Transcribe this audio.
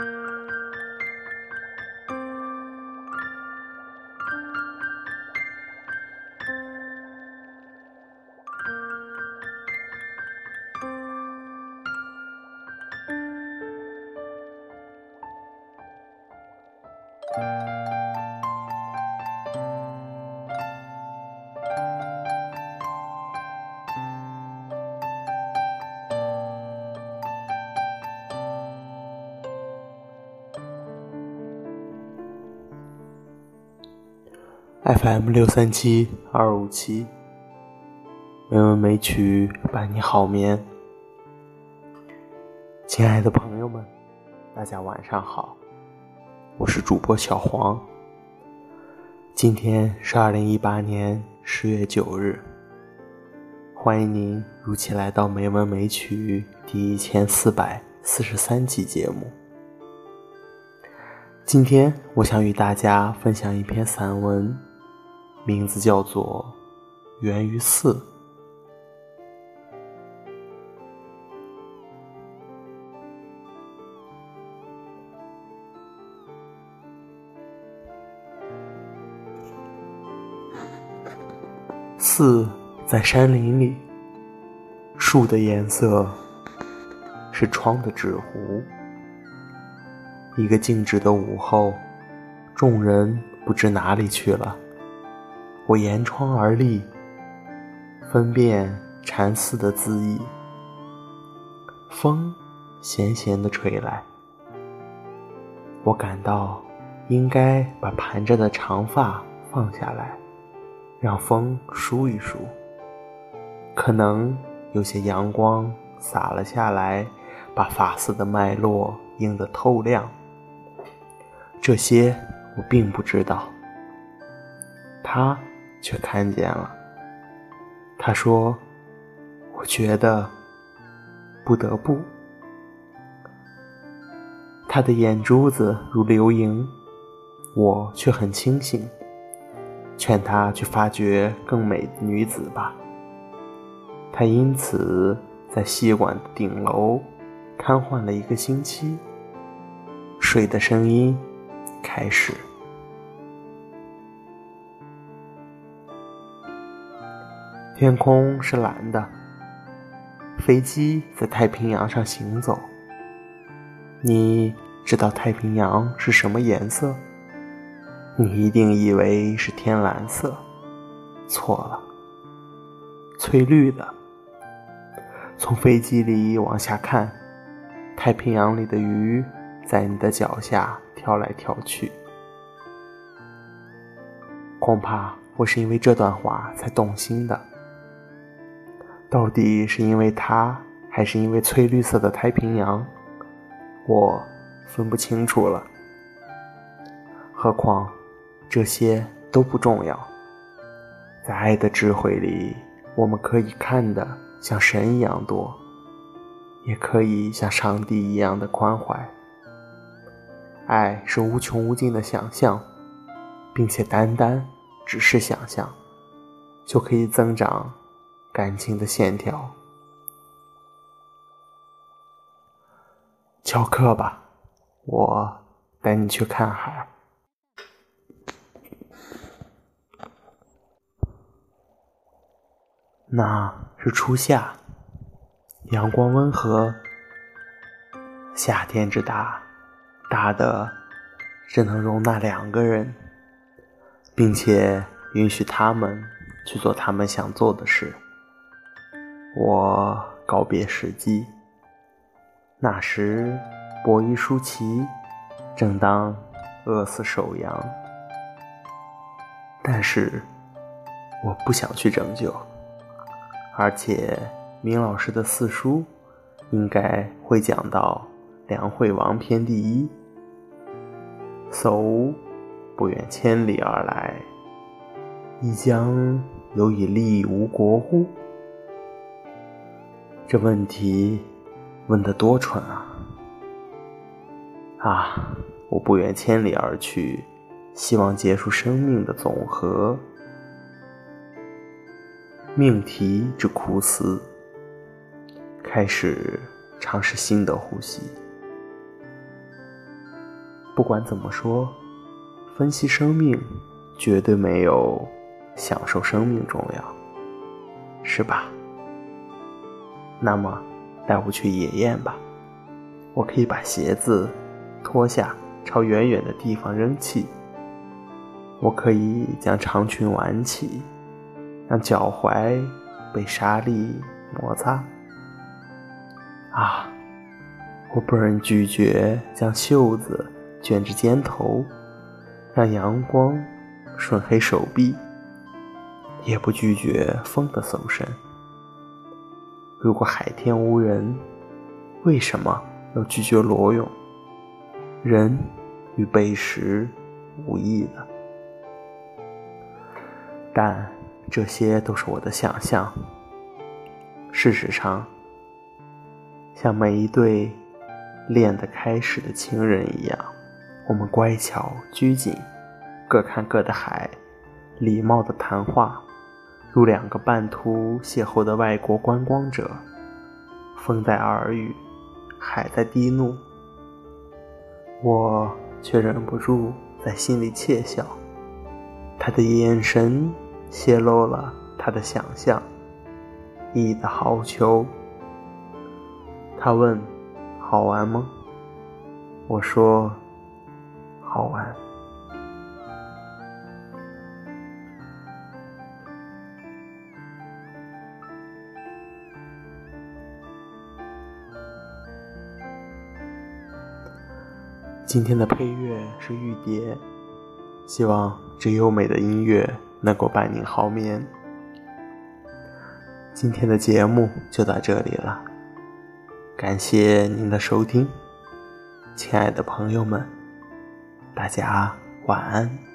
Bye. FM 六三七二五七，美文美曲伴你好眠。亲爱的朋友们，大家晚上好，我是主播小黄。今天是二零一八年十月九日，欢迎您如期来到《美文美曲》第一千四百四十三期节目。今天我想与大家分享一篇散文。名字叫做《源于四》。四在山林里，树的颜色是窗的纸糊。一个静止的午后，众人不知哪里去了。我沿窗而立，分辨禅寺的字意。风咸咸的吹来，我感到应该把盘着的长发放下来，让风梳一梳。可能有些阳光洒了下来，把发丝的脉络映得透亮。这些我并不知道。他。却看见了。他说：“我觉得不得不。”他的眼珠子如流萤，我却很清醒。劝他去发掘更美的女子吧。他因此在戏馆顶楼瘫痪了一个星期。水的声音开始。天空是蓝的，飞机在太平洋上行走。你知道太平洋是什么颜色？你一定以为是天蓝色，错了，翠绿的。从飞机里往下看，太平洋里的鱼在你的脚下跳来跳去。恐怕我是因为这段话才动心的。到底是因为它，还是因为翠绿色的太平洋？我分不清楚了。何况这些都不重要。在爱的智慧里，我们可以看的像神一样多，也可以像上帝一样的宽怀。爱是无穷无尽的想象，并且单单只是想象，就可以增长。感情的线条，翘课吧，我带你去看海。那是初夏，阳光温和，夏天之大，大的只能容纳两个人，并且允许他们去做他们想做的事。我告别史记，那时伯夷叔齐正当饿死首阳，但是我不想去拯救，而且明老师的四书应该会讲到梁惠王篇第一，叟不远千里而来，亦将有以利吴国乎？这问题问得多蠢啊！啊，我不远千里而去，希望结束生命的总和，命题之苦思，开始尝试新的呼吸。不管怎么说，分析生命绝对没有享受生命重要，是吧？那么，带我去野宴吧。我可以把鞋子脱下，朝远远的地方扔弃。我可以将长裙挽起，让脚踝被沙粒摩擦。啊，我不忍拒绝将袖子卷至肩头，让阳光顺黑手臂，也不拒绝风的搜身。如果海天无人，为什么要拒绝裸泳？人与背时无异的。但这些都是我的想象。事实上，像每一对恋得开始的情人一样，我们乖巧拘谨，各看各的海，礼貌的谈话，如两个半途邂逅的外国观光者。风在耳语，海在低怒，我却忍不住在心里窃笑。他的眼神泄露了他的想象，意的好球。他问：“好玩吗？”我说：“好玩。”今天的配乐是玉蝶。希望这优美的音乐能够伴您好眠。今天的节目就到这里了，感谢您的收听，亲爱的朋友们，大家晚安。